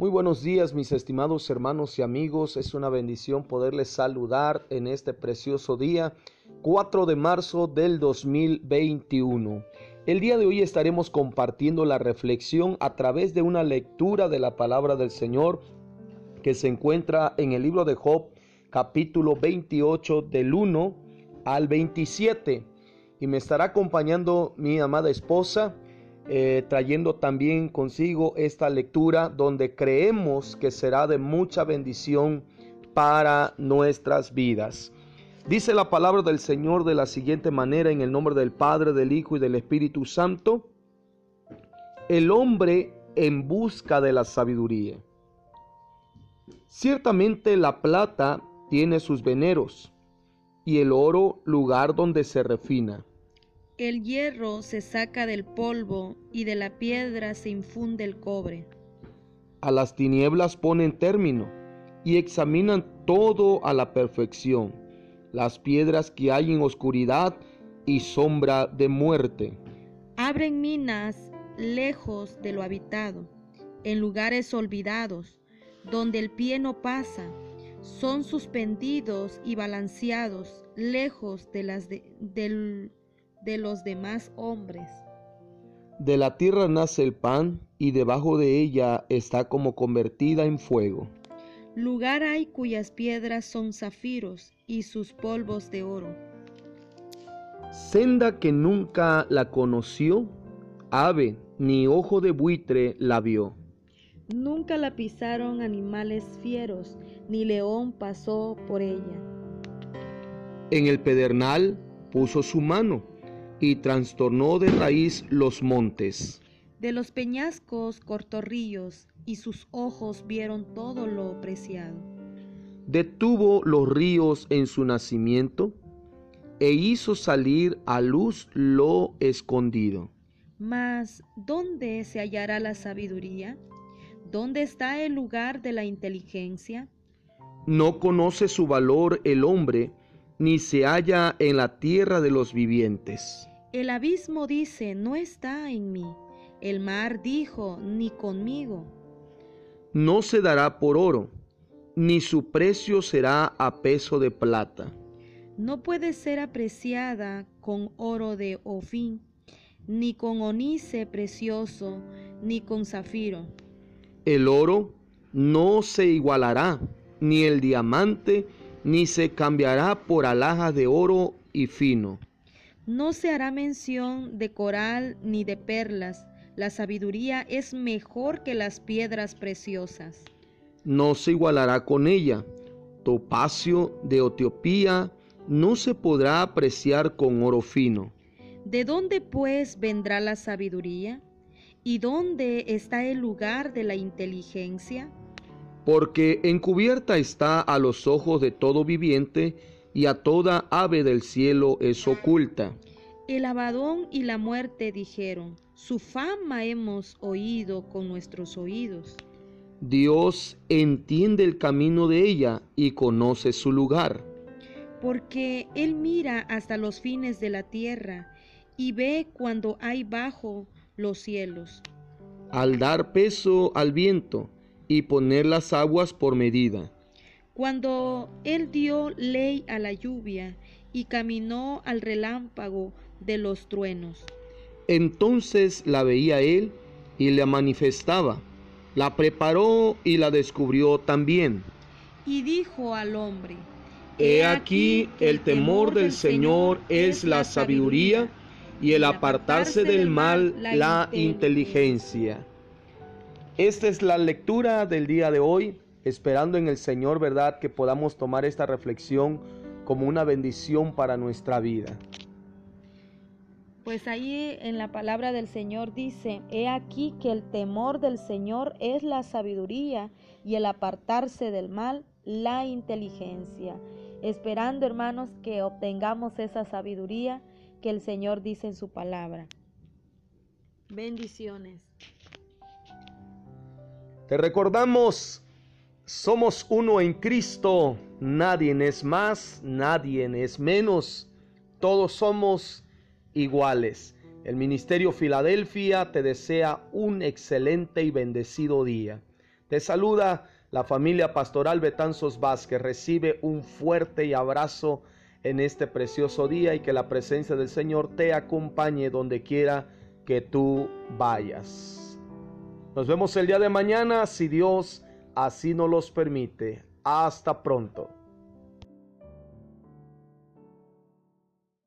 Muy buenos días mis estimados hermanos y amigos, es una bendición poderles saludar en este precioso día 4 de marzo del 2021. El día de hoy estaremos compartiendo la reflexión a través de una lectura de la palabra del Señor que se encuentra en el libro de Job capítulo 28 del 1 al 27 y me estará acompañando mi amada esposa eh, trayendo también consigo esta lectura donde creemos que será de mucha bendición para nuestras vidas. Dice la palabra del Señor de la siguiente manera en el nombre del Padre, del Hijo y del Espíritu Santo. El hombre en busca de la sabiduría. Ciertamente la plata tiene sus veneros y el oro lugar donde se refina. El hierro se saca del polvo y de la piedra se infunde el cobre. A las tinieblas ponen término y examinan todo a la perfección, las piedras que hay en oscuridad y sombra de muerte. Abren minas lejos de lo habitado, en lugares olvidados, donde el pie no pasa. Son suspendidos y balanceados lejos de las del de los demás hombres. De la tierra nace el pan y debajo de ella está como convertida en fuego. Lugar hay cuyas piedras son zafiros y sus polvos de oro. Senda que nunca la conoció, ave ni ojo de buitre la vio. Nunca la pisaron animales fieros, ni león pasó por ella. En el pedernal puso su mano y trastornó de raíz los montes. De los peñascos cortó ríos, y sus ojos vieron todo lo preciado. Detuvo los ríos en su nacimiento, e hizo salir a luz lo escondido. Mas, ¿dónde se hallará la sabiduría? ¿Dónde está el lugar de la inteligencia? No conoce su valor el hombre, ni se halla en la tierra de los vivientes. El abismo dice, no está en mí. El mar dijo, ni conmigo. No se dará por oro, ni su precio será a peso de plata. No puede ser apreciada con oro de Ofín, ni con onice precioso, ni con zafiro. El oro no se igualará, ni el diamante, ni se cambiará por alhajas de oro y fino no se hará mención de coral ni de perlas. La sabiduría es mejor que las piedras preciosas. No se igualará con ella. Topacio de Etiopía no se podrá apreciar con oro fino. ¿De dónde pues vendrá la sabiduría? ¿Y dónde está el lugar de la inteligencia? Porque encubierta está a los ojos de todo viviente y a toda ave del cielo es oculta. El abadón y la muerte dijeron, su fama hemos oído con nuestros oídos. Dios entiende el camino de ella y conoce su lugar. Porque Él mira hasta los fines de la tierra y ve cuando hay bajo los cielos. Al dar peso al viento y poner las aguas por medida cuando él dio ley a la lluvia y caminó al relámpago de los truenos. Entonces la veía él y la manifestaba, la preparó y la descubrió también. Y dijo al hombre, He aquí el temor del Señor es la sabiduría y el apartarse del mal la inteligencia. Esta es la lectura del día de hoy esperando en el Señor, ¿verdad? Que podamos tomar esta reflexión como una bendición para nuestra vida. Pues ahí en la palabra del Señor dice, he aquí que el temor del Señor es la sabiduría y el apartarse del mal la inteligencia. Esperando, hermanos, que obtengamos esa sabiduría que el Señor dice en su palabra. Bendiciones. Te recordamos somos uno en Cristo, nadie es más, nadie es menos, todos somos iguales. El Ministerio Filadelfia te desea un excelente y bendecido día. Te saluda la familia pastoral Betanzos Vázquez. Recibe un fuerte abrazo en este precioso día y que la presencia del Señor te acompañe donde quiera que tú vayas. Nos vemos el día de mañana si Dios así nos los permite. Hasta pronto.